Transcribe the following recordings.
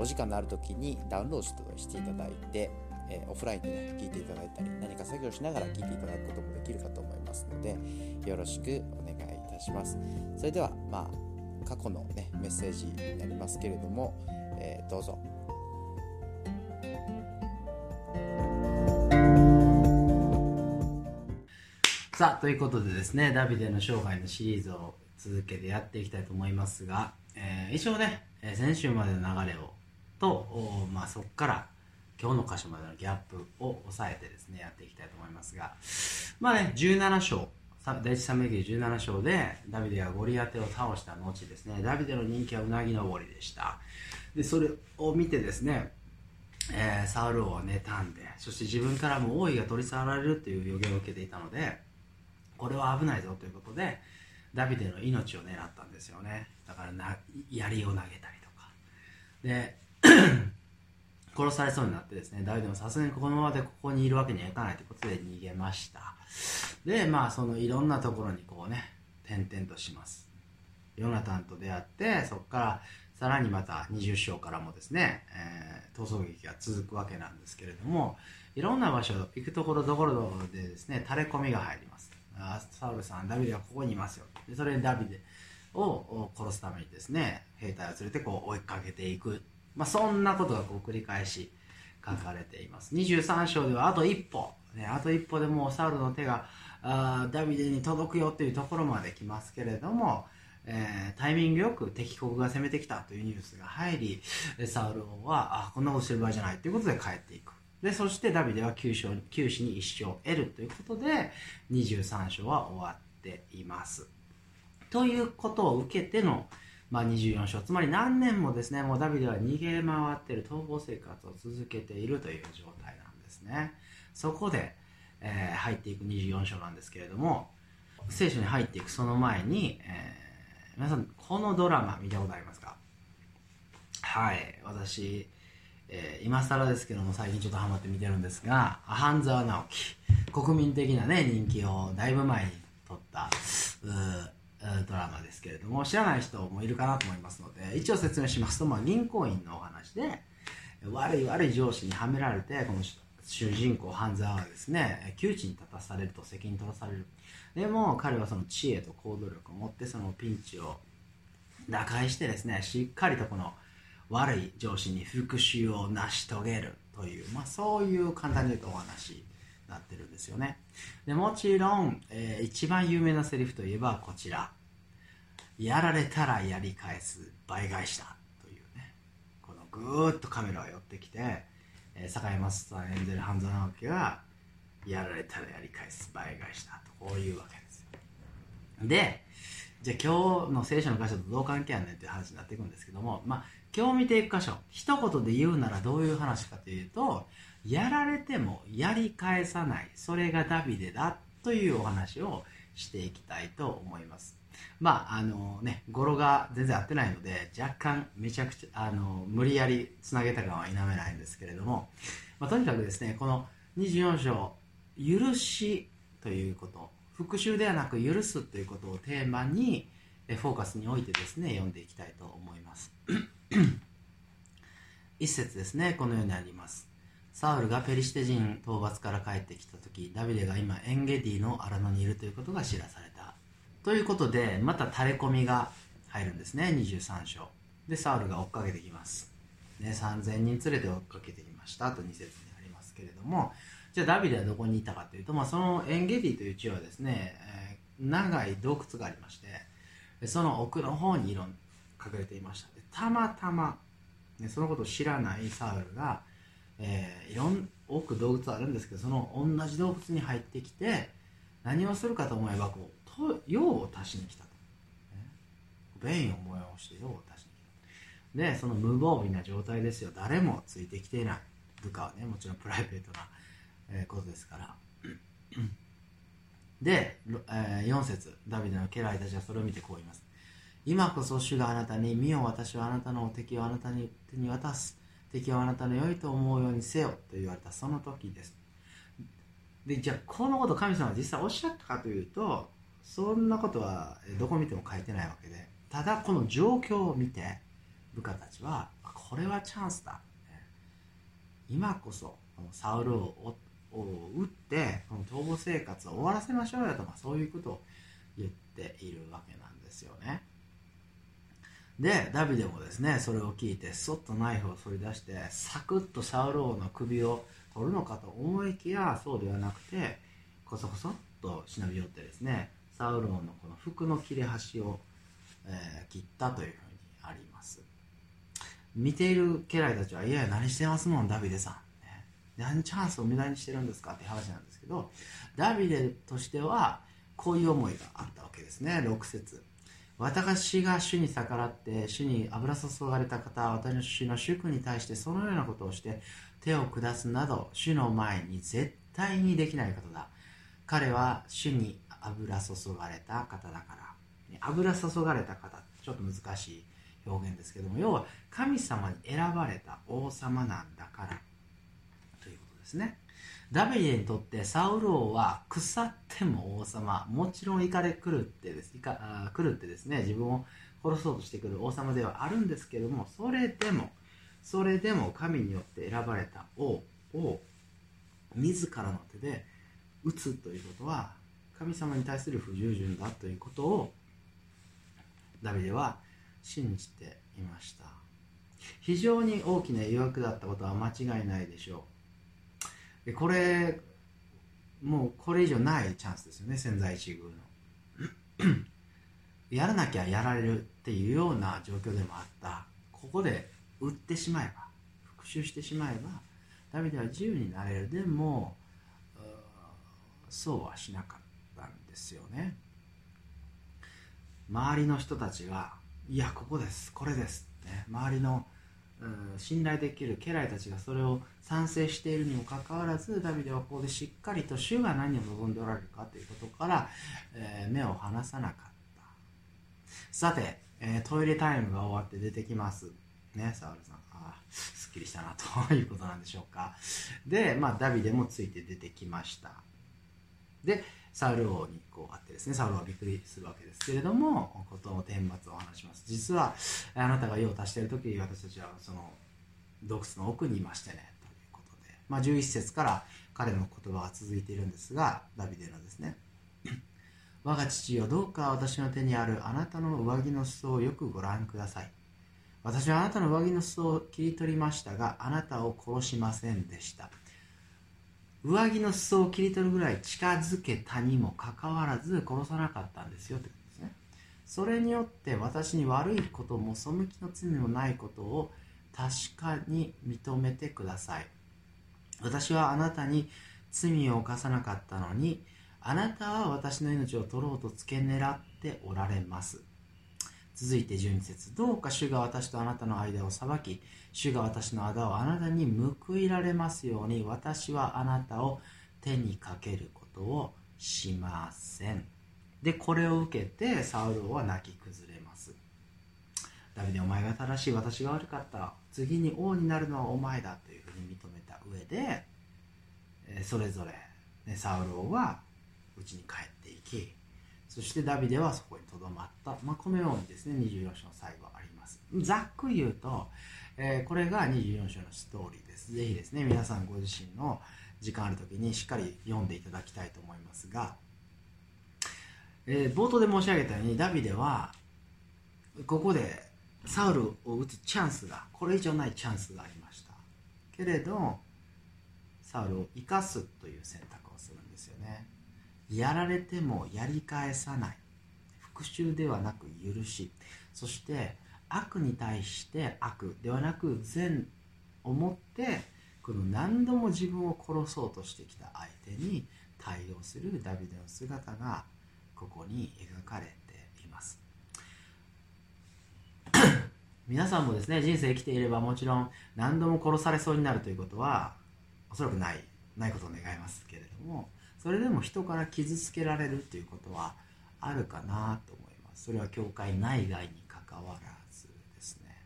お時間のある時にダウンロードしていただいて、えー、オフラインでね聞いていただいたり何か作業しながら聞いていただくこともできるかと思いますのでよろしくお願いいたします。それではまあ過去のねメッセージになりますけれども、えー、どうぞ。さあということでですねダビデの生涯のシリーズを続けてやっていきたいと思いますが、えー、一応ね先週までの流れをと、まあ、そこから今日の箇所までのギャップを抑えてですねやっていきたいと思いますがまあね17章第一サムエ記17章でダビデがゴリアテを倒した後ですねダビデの人気はうなぎ登りでした。でそれを見てですね、えー、サウル王は妬んでそして自分からも王位が取り去られるという予言を受けていたのでこれは危ないぞということでダビデの命を狙ったんですよね。だからな槍を投げたりとか。で 殺されそうになってですね、ダビデもさすがにこのままでここにいるわけにはいかないということで逃げました。で、まあそのいろんなところにこうね、転々とします。ヨナタンと出会って、そこからさらにまた20章からもですね、えー、逃走劇が続くわけなんですけれども、いろんな場所、行くところどころでですね、垂れ込みが入ります。あサウルさん、ダビデはここにいますよ。でそれでダビデを殺すためにですね、兵隊を連れてこう追いかけていくまあ、そんなことがこう繰り返し書かれています。23章ではあと一歩、ね、あと一歩でもうサウルの手があダビデに届くよというところまで来ますけれども、えー、タイミングよく敵国が攻めてきたというニュースが入りサウル王はあこんなことしてる場合じゃないということで帰っていく。でそしてダビデは九死に1勝を得るということで23章は終わっています。ということを受けてのまあ、24章。つまり何年もですねもうダビデは逃げ回ってる逃亡生活を続けているという状態なんですね。そこで、えー、入っていく24章なんですけれども聖書に入っていくその前に、えー、皆さんこのドラマ見たことありますか？はい。私、えー、今更ですけども最近ちょっとハマって見てるんですが半沢直樹国民的なね人気をだいぶ前に取ったドラマですけれども知らない人もいるかなと思いますので一応説明しますと、まあ、銀行員のお話で悪い悪い上司にはめられてこの主人公半沢はですね窮地に立たされると責任取らされる。でも彼はその知恵と行動力を持ってそのピンチを打開してですねしっかりとこの悪い上司に復讐を成し遂げるという、まあ、そういう簡単に言うとお話なってるんですよね。でもちろん、えー、一番有名なセリフといえばこちら。やられたらやり返す倍返しだ。というね。このぐーっとカメラが寄ってきて、えー、坂井雅人さん演じる半沢直樹がやられたらやり返す倍返しだ。とこういうわけですよ。でじゃあ今日の聖書の箇所とどう関係あるねんっていう話になっていくんですけどもまあ今日見ていく箇所。一言で言うならどういう話かというとやられてもやり返さない。それがダビデだというお話をしていきたいと思います。まああのね語呂が全然合ってないので若干めちゃくちゃあの無理やりつなげた感は否めないんですけれども、まあ、とにかくですねこの24章「許し」ということ復讐ではなく許すということをテーマにフォーカスにおいてですね読んでいきたいと思います。一節ですねこのようにあります。サウルがペリシテ人討伐から帰ってきた時ダビデが今エンゲディの荒野にいるということが知らされた。ということでまた垂れ込みが入るんですね23章。でサウルが追っかけてきます、ね、3000人連れて追っかけてきましたと2節にありますけれども。じゃあダビデはどこにいたかというと、まあ、そのエンゲディという地はですね、えー、長い洞窟がありましてその奥の方にいろん隠れていました。たまたま、ね、そのことを知らないサウルがえー、いろん多く洞窟あるんですけどその同じ洞窟に入ってきて何をするかと思えばこうと用を足しに来たと、ね、便を催して用を足しに来たでその無防備な状態ですよ。誰もついてきていない。部下はねもちろんプライベートな、えことですから。で、えー、4節。ダビデの家来たちはそれを見てこう言います。今こそ主があなたに見よ私はあなたの敵をあなたに手に渡す。敵をあなたの良いと思うようにせよと言われたその時です。でじゃあこのこと神様は実際おっしゃったかというとそんなことはどこ見ても書いてないわけでただこの状況を見て部下たちはこれはチャンスだ。今こそサウルを撃ってこの逃亡生活を終わらせましょうよとかそういうことを言っているわけなんですよね。でダビデもですねそれを聞いてそっとナイフを取り出してサクッとサウル王の首を取るのかと思いきやそうではなくてこそこそっと忍び寄ってですねサウル王のこの服の切れ端を、えー、切ったというふうにあります。見ている家来たちはいやいや何してますもんダビデさん、ね、何チャンスを無駄にしてるんですかって話なんですけどダビデとしてはこういう思いがあったわけですね6節。私が主に逆らって主に油注がれた方は私の主君に対してそのようなことをして手を下すなど主の前に絶対にできないことだ。彼は主に油注がれた方だから。油注がれた方ちょっと難しい表現ですけども要は神様に選ばれた王様なんだから。ということですね。ダビデにとってサウル王は腐っても王様もちろん怒れ狂ってですか狂ってですね自分を殺そうとしてくる王様ではあるんですけどもそれでもそれでも神によって選ばれた王を自らの手で打つということは神様に対する不従順だということをダビデは信じていました。非常に大きな誘惑だったことは間違いないでしょう。でこれもうこれ以上ないチャンスですよね千載一遇の。やらなきゃやられるっていうような状況でもあった。ここで売ってしまえば復讐してしまえばダビデは自由になれる。でもそうはしなかったんですよね。周りの人たちがいやここですこれです、ね、周りの、信頼できる家来たちがそれを賛成しているにもかかわらずダビデはここでしっかりと主が何を望んでおられるかということから、えー、目を離さなかった。さて、えー、トイレタイムが終わって出てきます。ねサウルさん。あすっきりしたなということなんでしょうか。で、まあ、ダビデもついて出てきました。でサウル王にこうあってですねサウルはびっくりするわけですけれどもことの顛末を話します。実はあなたが用を足している時私たちはその洞窟の奥にいましてねということで、まあ、11節から彼の言葉が続いているんですがダビデのですね。我が父よどうか私の手にあるあなたの上着の裾をよくご覧ください。私はあなたの上着の裾を切り取りましたがあなたを殺しませんでした。上着の裾を切り取るぐらい近づけたにもかかわらず殺さなかったんですよということですね。それによって私に悪いことも背きの罪もないことを確かに認めてください。私はあなたに罪を犯さなかったのにあなたは私の命を取ろうと付け狙っておられます。続いて12節。どうか主が私とあなたの間を裁き主が私の仇をあなたに報いられますように私はあなたを手にかけることをしません。でこれを受けてサウル王は泣き崩れます。ダビデお前が正しい私が悪かった。次に王になるのはお前だというふうに認めた上でそれぞれサウル王は家に帰っていきそしてダビデはそこにとどまった、まあ、このようにですね24章の最後あります。ざっくり言うと、えー、これが24章のストーリーです。ぜひですね皆さんご自身の時間ある時にしっかり読んでいただきたいと思いますが、えー、冒頭で申し上げたようにダビデはここでサウルを打つチャンスがこれ以上ないチャンスがありました。けれどサウルを生かすという選択。やられてもやり返さない。復讐ではなく許し。そして悪に対して悪ではなく善をもってこの何度も自分を殺そうとしてきた相手に対応するダビデの姿がここに描かれています。皆さんもですね人生生きていればもちろん何度も殺されそうになるということはおそらくないないことを願いますけれどもそれでも人から傷つけられるということはあるかなと思います。それは教会内外にかかわらずですね。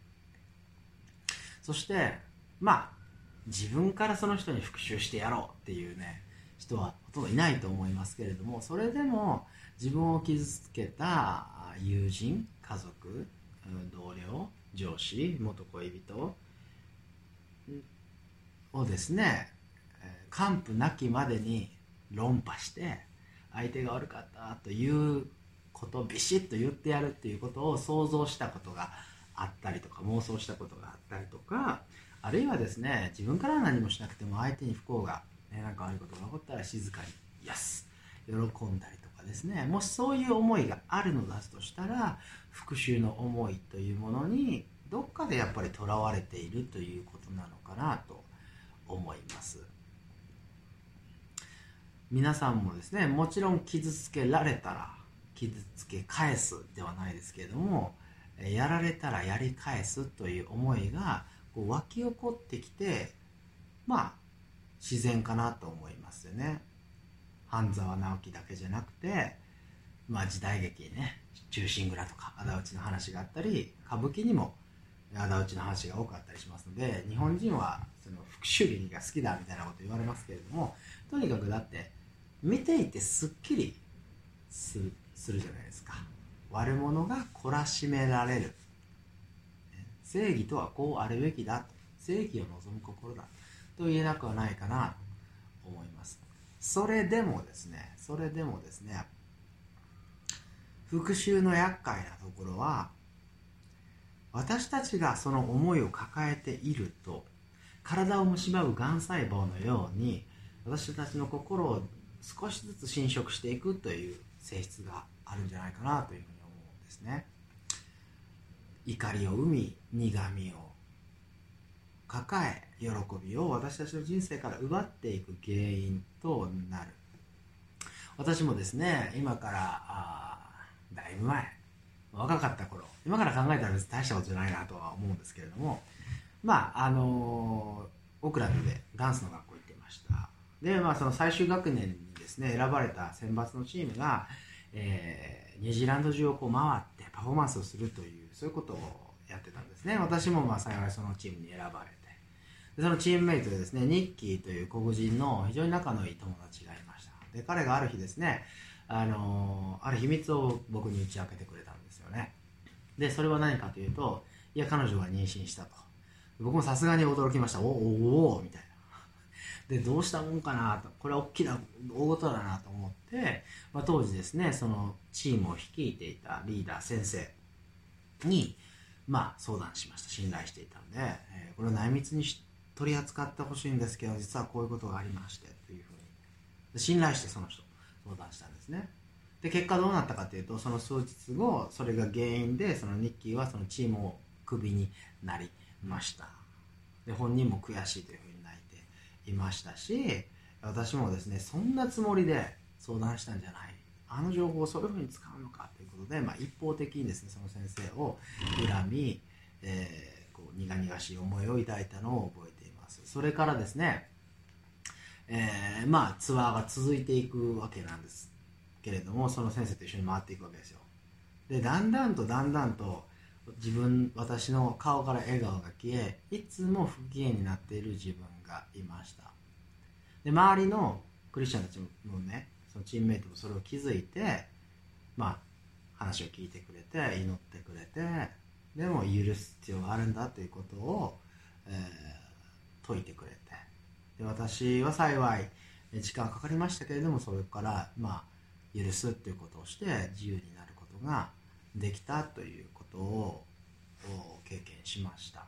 そしてまあ自分からその人に復讐してやろうっていうね人はほとんどいないと思いますけれどもそれでも自分を傷つけた友人家族同僚上司元恋人をですね完膚なきまでに論破して相手が悪かったということをビシッと言ってやるっていうことを想像したことがあったりとか妄想したことがあったりとかあるいはですね自分からは何もしなくても相手に不幸が、ね、なんか悪いことが起こったら静かに「やす」喜んだりとかですねもしそういう思いがあるのだとしたら復讐の思いというものにどっかでやっぱりとらわれているということなのかなと思います。皆さんもですねもちろん傷つけられたら傷つけ返すではないですけれどもやられたらやり返すという思いがこう湧き起こってきてまあ自然かなと思いますよね。半沢直樹だけじゃなくてまあ時代劇ね「忠臣蔵」とか仇討ちの話があったり歌舞伎にも仇討ちの話が多かったりしますので日本人はその復讐劇が好きだみたいなこと言われますけれどもとにかくだって見ていてすっきりするするじゃないですか。悪者が懲らしめられる。正義とはこうあるべきだ正義を望む心だと。言えなくはないかなと思います。それでもですねそれでもですね復讐の厄介なところは私たちがその思いを抱えていると体を蝕むがん細胞のように私たちの心を少しずつ侵食していくという性質があるんじゃないかなというふうに思うんですね。怒りを生み苦みを抱え喜びを私たちの人生から奪っていく原因となる私もですね今からあだいぶ前若かった頃今から考えたら別に大したことじゃないなとは思うんですけれどもまああのオークランドでダンスの学校行ってましたでまあその最終学年にですね選ばれた選抜のチームが、えー、ニュージーランド中をこう回ってパフォーマンスをするというそういうことをやってたんですね。私もまあ幸いそのチームに選ばれて。でそのチームメイトでですねニッキーという黒人の非常に仲のいい友達がいました。で彼がある日ですねあのー、ある秘密を僕に打ち明けてくれたんですよね。でそれは何かというといや彼女が妊娠したと。僕もさすがに驚きました。おおおみたいな。でどうしたもんかなと。これは大きな大事だなと思って、まあ、当時ですねそのチームを率いていたリーダー先生に、まあ、相談しました。信頼していたので、えー、これを内密に取り扱ってほしいんですけど実はこういうことがありましてというふうに。信頼してその人相談したんですね。で結果どうなったかというとその数日後それが原因でそのニッキーはそのチームをクビになりました。で本人も悔しいというふうにいましたし私もですねそんなつもりで相談したんじゃない。あの情報をそういうふうに使うのかということで、まあ、一方的にですねその先生を恨み、えー、こう苦々しい思いを抱いたのを覚えています。それからですね、えー、まあツアーが続いていくわけなんですけれどもその先生と一緒に回っていくわけですよ。でだんだんとだんだんと自分私の顔から笑顔が消えいつも不機嫌になっている自分がいました。で周りのクリスチャンたちもねそのチームメイトもそれを気づいてまあ話を聞いてくれて祈ってくれてでも許す必要があるんだということを、えー、説いてくれて。で私は幸い時間かかりましたけれどもそれからまあ許すっていうことをして自由になることができたということを経験しました。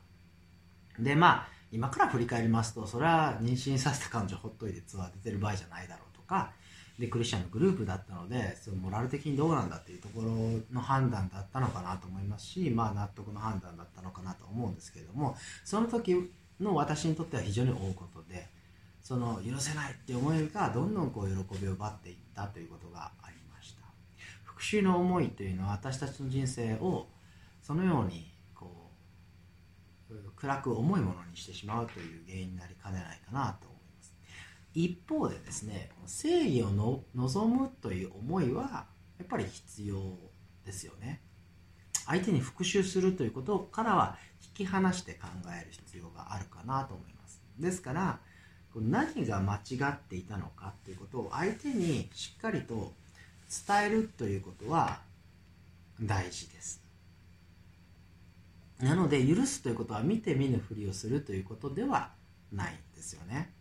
でまあ今から振り返りますとそれは妊娠させた彼女ほっといてツアー出てる場合じゃないだろうとかでクリスチャンのグループだったのでそのモラル的にどうなんだっていうところの判断だったのかなと思いますしまあ納得の判断だったのかなと思うんですけれどもその時の私にとっては非常に大ことでその許せないって思いがどんどんこう喜びを奪っていったということがありました。復讐の思いというのは私たちの人生をそのように暗く重いものにしてしまうという原因になりかねないかなと思います。一方でですね正義を望むという思いはやっぱり必要ですよね。相手に復讐するということからは引き離して考える必要があるかなと思います。ですから何が間違っていたのかということを相手にしっかりと伝えるということは大事です。なので許すということは見て見ぬふりをするということではないんですよね。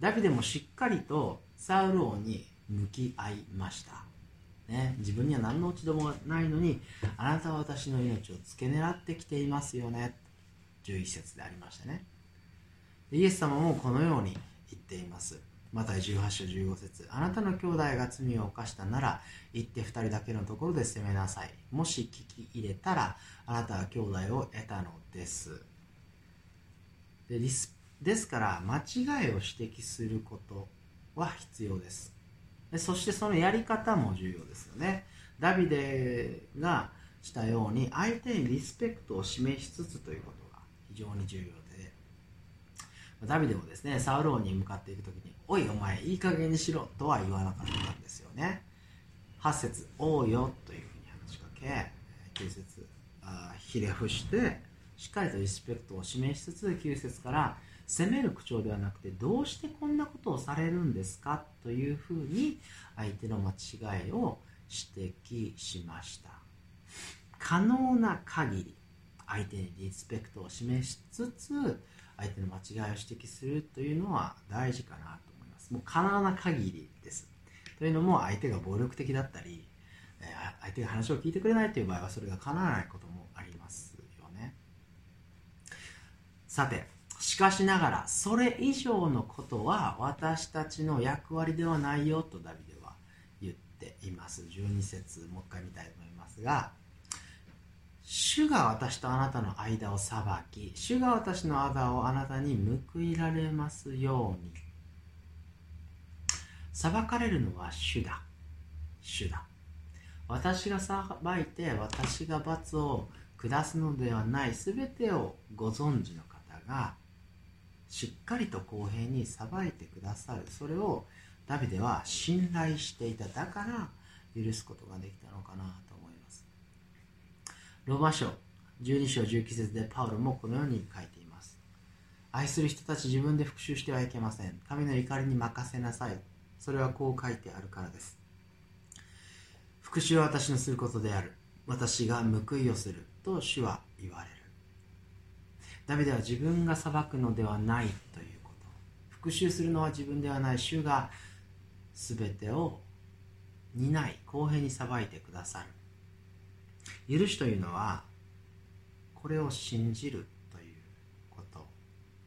ダビデもしっかりとサウル王に向き合いました。ね、自分には何の落ち度もないのにあなたは私の命を付け狙ってきていますよね。11節でありましたね。イエス様もこのように言っています。マタイ18章15節。あなたの兄弟が罪を犯したなら行って2人だけのところで責めなさい。もし聞き入れたらあなたは兄弟を得たのです。でですから間違いを指摘することは必要です。でそしてそのやり方も重要ですよね。ダビデがしたように相手にリスペクトを示しつつということが非常に重要で。ダビデもですねサウローに向かっていく時に「おいお前いい加減にしろ」とは言わなかったんですよね。8節おうよ」というふうに話しかけ9節あひれ伏してしっかりとリスペクトを示しつつ9節から「責める口調ではなくてどうしてこんなことをされるんですかというふうに相手の間違いを指摘しました。可能な限り相手にリスペクトを示しつつ相手の間違いを指摘するというのは大事かなと。もう可能な限りです。というのも相手が暴力的だったり相手が話を聞いてくれないという場合はそれが叶わないこともありますよね。さてしかしながらそれ以上のことは私たちの役割ではないよとダビデは言っています。12節もう一回見たいと思いますが主が私とあなたの間を裁き主が私の間をあなたに報いられますように。裁かれるのは主だ。主だ。私が裁いて私が罰を下すのではない。全てをご存知の方がしっかりと公平に裁いてくださる。それをダビデは信頼していた。だから許すことができたのかなと思います。ローマ書12章19節でパウロもこのように書いています。愛する人たち自分で復讐してはいけません。神の怒りに任せなさい。それはこう書いてあるからです。復讐は私のすることである。私が報いをすると主は言われる。ダビデは自分が裁くのではないということ。復讐するのは自分ではない。主が全てを担い公平に裁いてくださる。許しというのはこれを信じるということ。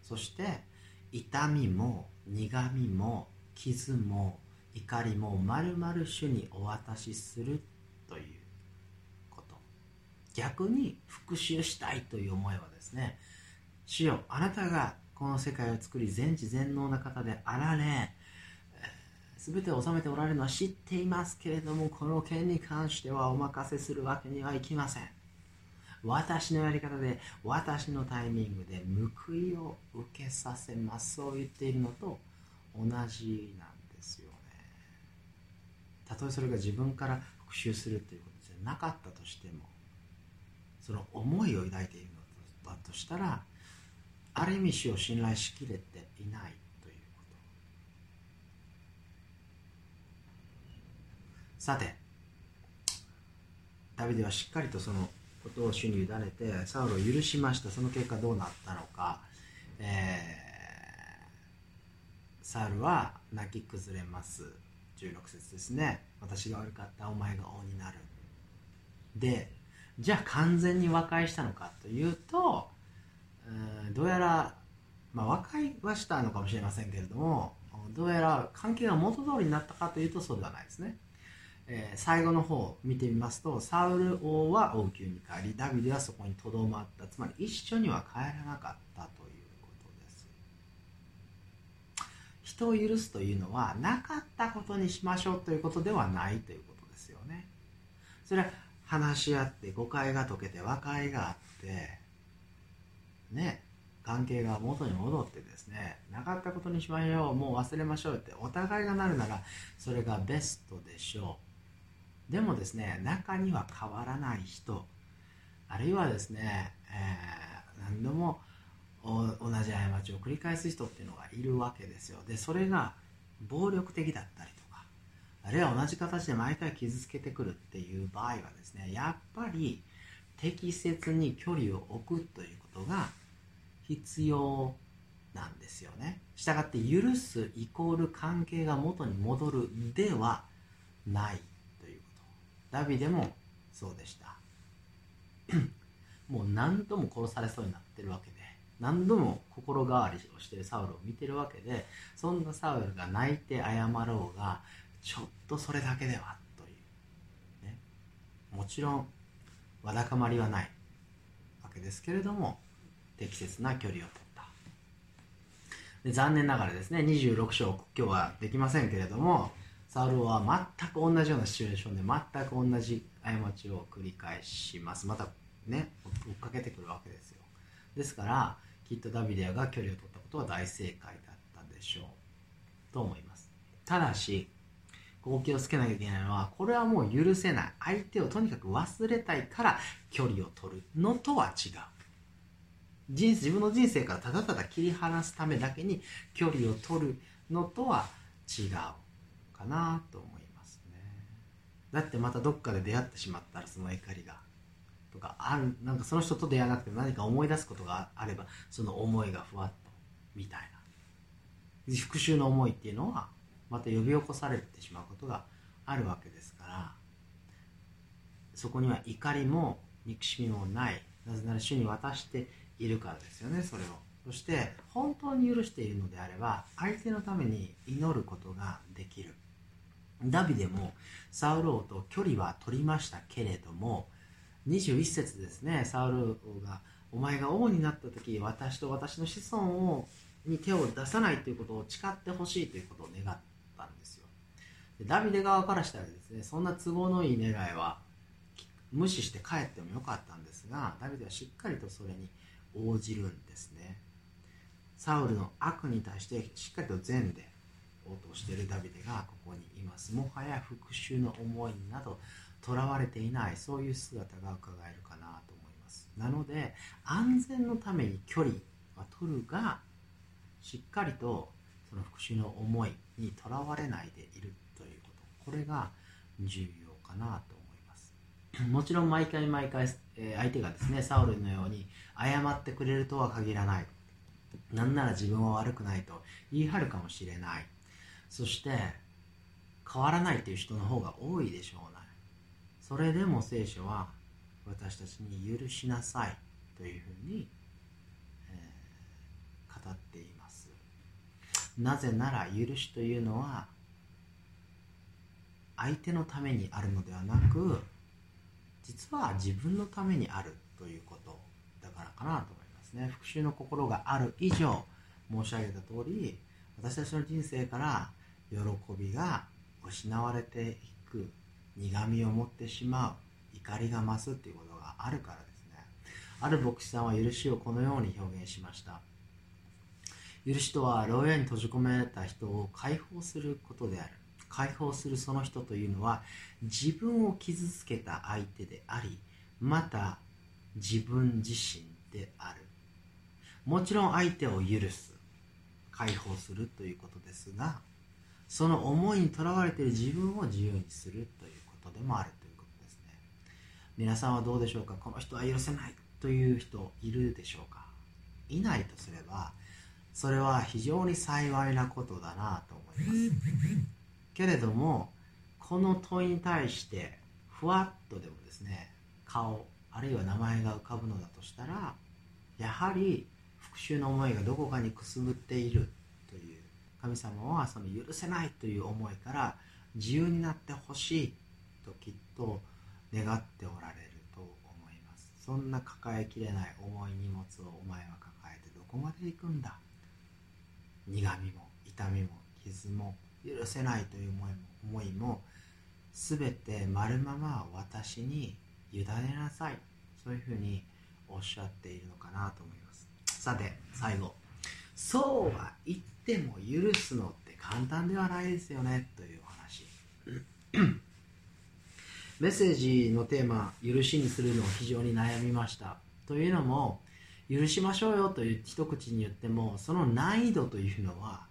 そして痛みも苦みも傷も怒りもまるまる主にお渡しするということ。逆に復讐したいという思いはですね主よあなたがこの世界を作り全知全能な方であられ全てを治めておられるのは知っていますけれどもこの件に関してはお任せするわけにはいきません。私のやり方で私のタイミングで報いを受けさせます。そう言っているのと同じなんですよね。たとえそれが自分から復讐するということじゃなかったとしてもその思いを抱いているのだとしたらある意味主を信頼しきれていないということ。さてダビデはしっかりとそのことを主に委ねてサウルを許しました。その結果どうなったのか、えー、サウルは泣き崩れます。16節ですね。私が悪かったお前が王になる。でじゃあ完全に和解したのかというとどうやら、まあ、和解はしたのかもしれませんけれどもどうやら関係が元通りになったかというとそうではないですね、えー、最後の方を見てみますとサウル王は王宮に帰りダビデはそこにとどまった。つまり一緒には帰らなかったとです人を許すというのはなかったことにしましょうということではないということですよね。それは話し合って誤解が解けて和解があってね関係が元に戻ってですねなかったことにしましょうもう忘れましょうってお互いがなるならそれがベストでしょう。でもですね中には変わらない人あるいはですね、えー、何度も同じ過ちを繰り返す人っていうのがいるわけですよでそれが暴力的だったりとかあるいは同じ形で毎回傷つけてくるっていう場合はですねやっぱり適切に距離を置くということが必要なんですよね。したがって許すイコール関係が元に戻るではないということ。ダビデもそうでした。もう何度も殺されそうになってるわけで、何度も心変わりをしてるサウルを見てるわけで、そんなサウルが泣いて謝ろうが、ちょっとそれだけではという。ね、もちろんわだかまりはないわけですけれども適切な距離を取った。で残念ながらですね26章今日はできませんけれどもサウルは全く同じようなシチュエーションで全く同じ過ちを繰り返します。またね追っかけてくるわけですよ。ですからきっとダビデアが距離を取ったことは大正解だったでしょう。と思います。ただしここ気をつけなきゃいけないのはこれはもう許せない。相手をとにかく忘れたいから距離を取るのとは違う。人自分の人生からただただ切り離すためだけに距離を取るのとは違うかなと思いますね。だってまたどっかで出会ってしまったらその怒りが。とかある。なんかその人と出会わなくても何か思い出すことがあればその思いがふわっとみたいな。復讐の思いっていうのはまた呼び起こされてしまうことがあるわけですから。そこには怒りも憎しみもない。なぜなら主に渡しているからですよねそれを。そして本当に許しているのであれば相手のために祈ることができる。ダビデもサウル王と距離は取りましたけれども21節ですね。サウル王がお前が王になった時私と私の子孫をに手を出さないということを誓ってほしいということを願ったんですよ。でダビデ側からしたらですねそんな都合のいい願いは無視して帰ってもよかったんですがダビデはしっかりとそれに応じるんですね。サウルの悪に対してしっかりと善で応答しているダビデがここにいます。もはや復讐の思いなどとらわれていないそういう姿が伺えるかなと思います。なので安全のために距離は取るがしっかりとその復讐の思いにとらわれないでいるということ。これが重要かなと思います。もちろん毎回毎回、相手がですねサウルのように謝ってくれるとは限らない。なんなら自分は悪くないと言い張るかもしれない。そして変わらないという人の方が多いでしょうねそれでも聖書は私たちに許しなさいというふうに、えー、語っています。なぜなら許しというのは相手のためにあるのではなく実は自分のためにあるということだからかなと思いますね。復讐の心がある以上申し上げた通り私たちの人生から喜びが失われていく苦みを持ってしまう怒りが増すっていうことがあるからですね。ある牧師さんは許しをこのように表現しました。許しとは牢屋に閉じ込められた人を解放することである。解放するその人というのは自分を傷つけた相手でありまた自分自身である。もちろん相手を許す。解放するということですがその思いにとらわれている自分を自由にするということでもあるということですね。皆さんはどうでしょうか？この人は許せないという人いるでしょうか？いないとすればそれは非常に幸いなことだなと思います。けれどもこの問いに対してふわっとでもですね顔あるいは名前が浮かぶのだとしたらやはり復讐の思いがどこかにくすぶっているという神様はその許せないという思いから自由になってほしいときっと願っておられると思います。そんな抱えきれない重い荷物をお前は抱えてどこまで行くんだ。苦みも痛みも傷も許せないという思いも思いも全て丸まま私に委ねなさい。そういうふうにおっしゃっているのかなと思います。さて最後。そうは言っても許すのって簡単ではないですよね。というお話。メッセージのテーマ「許し」にするのを非常に悩みました。というのも許しましょうよという一口に言ってもその難易度というのは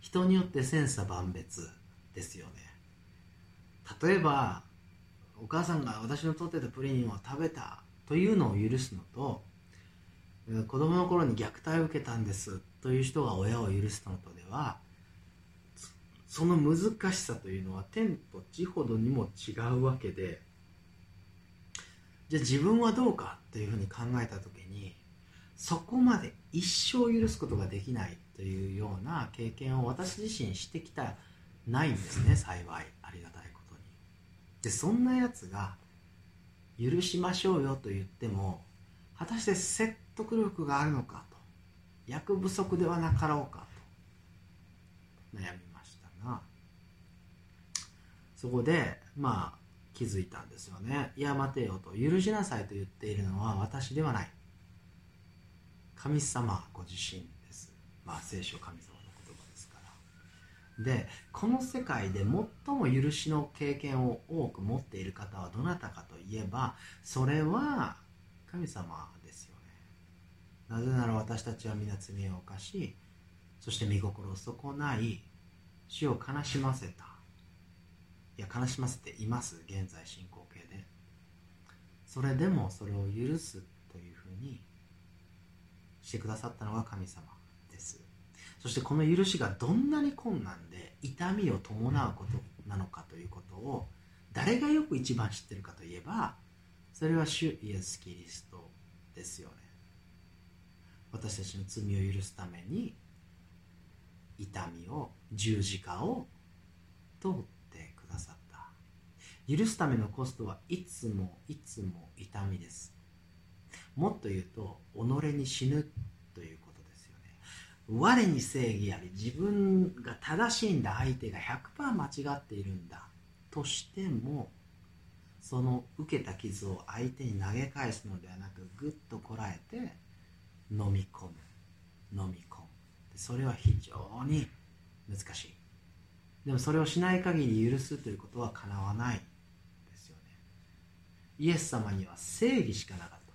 人によって千差万別ですよね。例えばお母さんが私の取ってたプリンを食べたというのを許すのと子供の頃に虐待を受けたんですという人が親を許すのとではその難しさというのは天と地ほどにも違うわけでじゃあ自分はどうかというふうに考えた時にそこまで一生許すことができないというような経験を私自身してきたないんですね幸い。ありがたいことに。でそんなやつが許しましょうよと言っても果たして説得力があるのかと役不足ではなかろうかと悩みましたがそこでまあ気づいたんですよね。いや待てよと。許しなさいと言っているのは私ではない。神様ご自身です。まあ聖書神様の言葉ですから。でこの世界で最も許しの経験を多く持っている方はどなたかといえばそれは神様ですよね。なぜなら私たちは皆罪を犯しそして見心を損ない死を悲しませた。いや悲しませています。現在進行形で。それでもそれを許すというふうにしてくださったのが神様です。そしてこの許しがどんなに困難で痛みを伴うことなのかということを誰がよく一番知ってるかといえばそれは主イエス・キリストですよね。私たちの罪を許すために痛みを十字架を通ってださった。許すためのコストはいつもいつも痛みです。もっと言うと己に死ぬということですよね。我に正義あり自分が正しいんだ相手が100%間違っているんだとしてもその受けた傷を相手に投げ返すのではなくぐっとこらえて飲み込む。飲み込む。それは非常に難しい。でもそれをしない限り許すということはかなわないですよね。イエス様には正義しかなかった。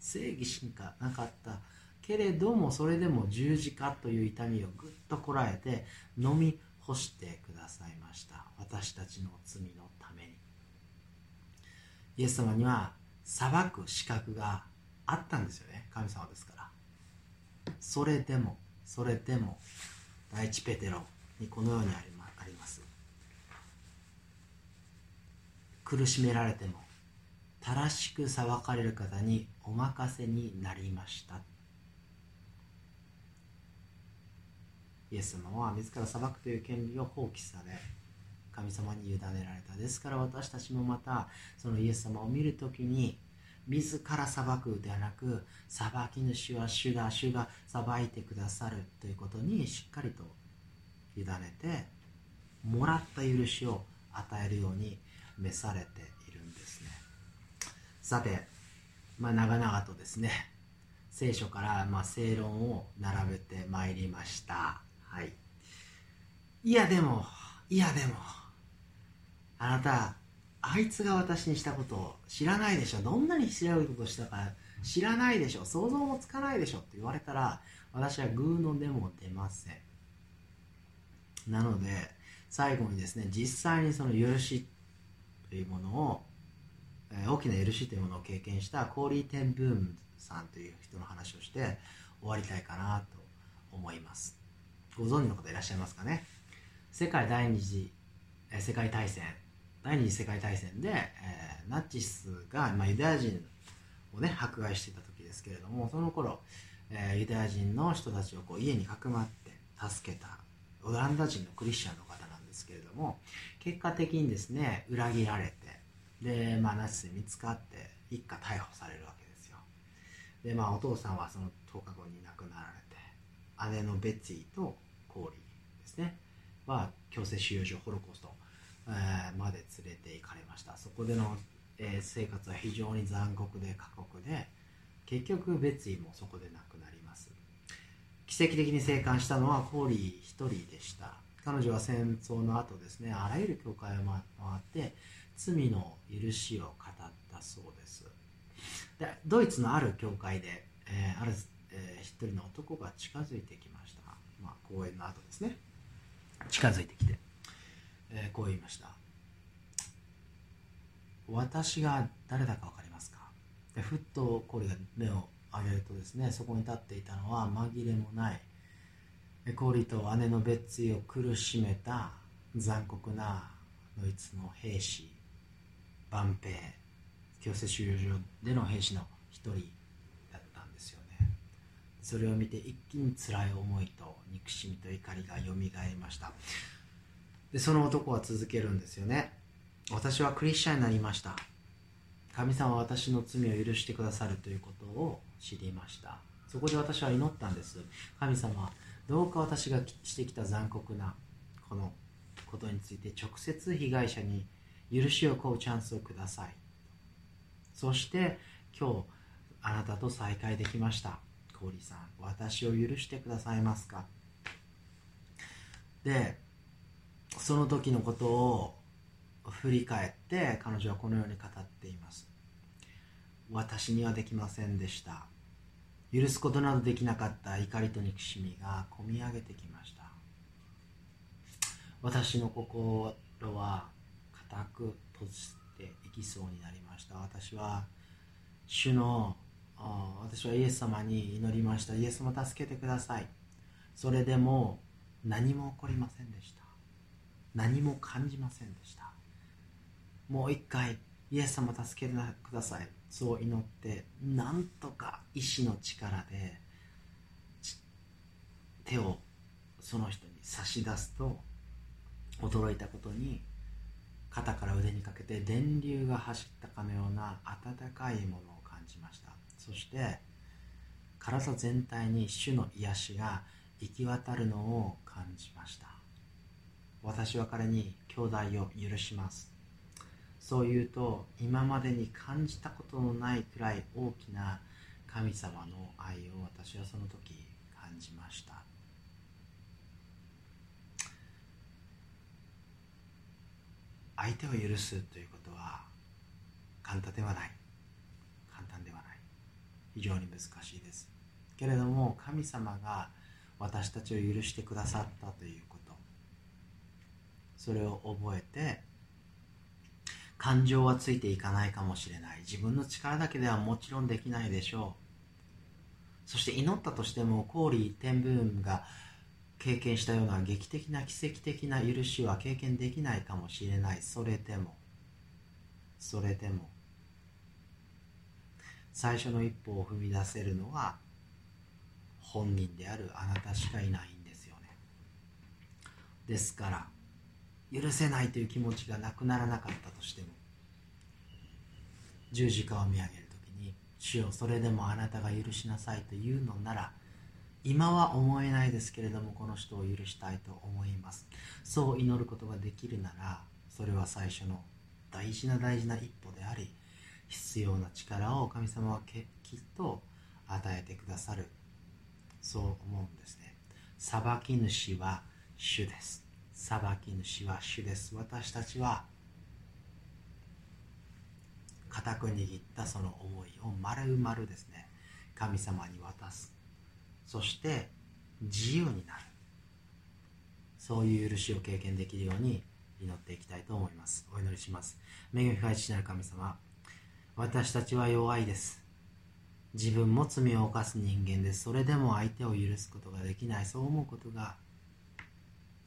正義しかなかったけれどもそれでも十字架という痛みをぐっとこらえて飲み干してくださいました。私たちの罪のために。イエス様には裁く資格があったんですよね。神様ですから。それでもそれでも。第一ペテロ。にこのようにあります。苦しめられても正しく裁かれる方にお任せになりました。イエス様は自ら裁くという権利を放棄され神様に委ねられた。ですから私たちもまたそのイエス様を見るときに自ら裁くではなく裁き主は主が主が裁いてくださるということにしっかりと委ねてもらった許しを与えるように召されているんですね。さて、まあ、長々とですね聖書からまあ正論を並べてまいりました。はい。いやでもいやでもあなたあいつが私にしたことを知らないでしょ。どんなに調べることをしたか知らないでしょ。想像もつかないでしょって言われたら私はグーのでも出ません。なので最後にですね実際にその許しというものを、えー、大きな許しというものを経験したコーリー・テンブームさんという人の話をして終わりたいかなと思います。ご存知の方いらっしゃいますかね？世界第二次、えー、世界大戦。第二次世界大戦で、えー、ナチスが、まあ、ユダヤ人をね迫害していた時ですけれどもその頃、えー、ユダヤ人の人たちをこう家にかくまって助けた。オランダ人のクリスチャンの方なんですけれども結果的にですね裏切られてで、まあ、ナチスに見つかって一家逮捕されるわけですよ。でまあお父さんはその10日後に亡くなられて姉のベツィとコーリーですね。は強制収容所ホロコーストえまで連れて行かれました。そこでの、え生活は非常に残酷で過酷で、結局別意もそこでなくなります。奇跡的に生還したのはコーリー一人でした。彼女は戦争の後ですねあらゆる教会を回って罪の許しを語ったそうです。でドイツのある教会で、えー、ある、えー、一人の男が近づいてきました、まあ、講演の後ですね。近づいてきて、えー、こう言いました私が誰だか分かりますか？でふっとコーリが目を上げるとですねそこに立っていたのは紛れもないコーリと姉の別意を苦しめた残酷なドイツの兵士万平強制収容所での兵士の一人だったんですよね。それを見て一気に辛い思いと憎しみと怒りがよみがえりました。でその男は続けるんですよね。私はクリスチャンになりました。神様は私の罪を許してくださるということを知りました。そこで私は祈ったんです。神様どうか私がしてきた残酷なこのことについて直接被害者に許しを請うチャンスをください。そして今日あなたと再会できました。コーリーさん私を許してくださいますか？でその時のことを振り返って彼女はこのように語っています。私にはできませんでした。許すことなどできなかった怒りと憎しみがこみ上げてきました。私の心は固く閉じていきそうになりました。私は主の私はイエス様に祈りました。イエス様助けてください。それでも何も起こりませんでした。何も感じませんでした。もう一回イエス様助けてください。そう祈ってなんとか意志の力で手をその人に差し出すと驚いたことに肩から腕にかけて電流が走ったかのような温かいものを感じました。そして体全体に主の癒しが行き渡るのを感じました。私は彼に兄弟を許します。そう言うと今までに感じたことのないくらい大きな神様の愛を私はその時感じました。相手を許すということは簡単ではない。簡単ではない。非常に難しいです。けれども神様が私たちを許してくださったということ。それを覚えて感情はついていかないかもしれない。自分の力だけではもちろんできないでしょう。そして祈ったとしてもコーリー・テンブームが経験したような劇的な奇跡的な許しは経験できないかもしれない。それでも。それでも。最初の一歩を踏み出せるのは本人であるあなたしかいないんですよね。ですから許せないという気持ちがなくならなかったとしても十字架を見上げる時に「主よそれでもあなたが許しなさい」というのなら今は思えないですけれどもこの人を許したいと思います。そう祈ることができるならそれは最初の大事な大事な一歩であり必要な力を神様はきっと与えてくださる。そう思うんですね。裁き主は主です。裁き主は主です。私たちは固く握ったその思いを丸々ですね。神様に渡す。そして自由になる。そういう許しを経験できるように祈っていきたいと思います。お祈りします。恵み深い父なる神様私たちは弱いです。自分も罪を犯す人間です。それでも相手を許すことができない。そう思うことが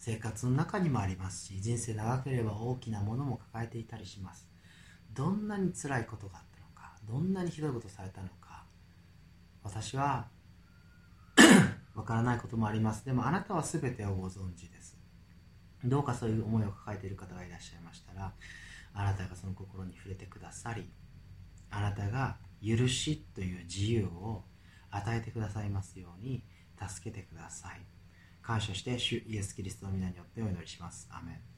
生活の中にもありますし人生長ければ大きなものも抱えていたりします。どんなに辛いことがあったのかどんなにひどいことされたのか私は わからないこともあります。でもあなたは全てをご存知です。どうかそういう思いを抱えている方がいらっしゃいましたらあなたがその心に触れてくださりあなたが許しという自由を与えてくださいますように助けてください。感謝して主イエス・キリストの皆によってお祈りします。アメン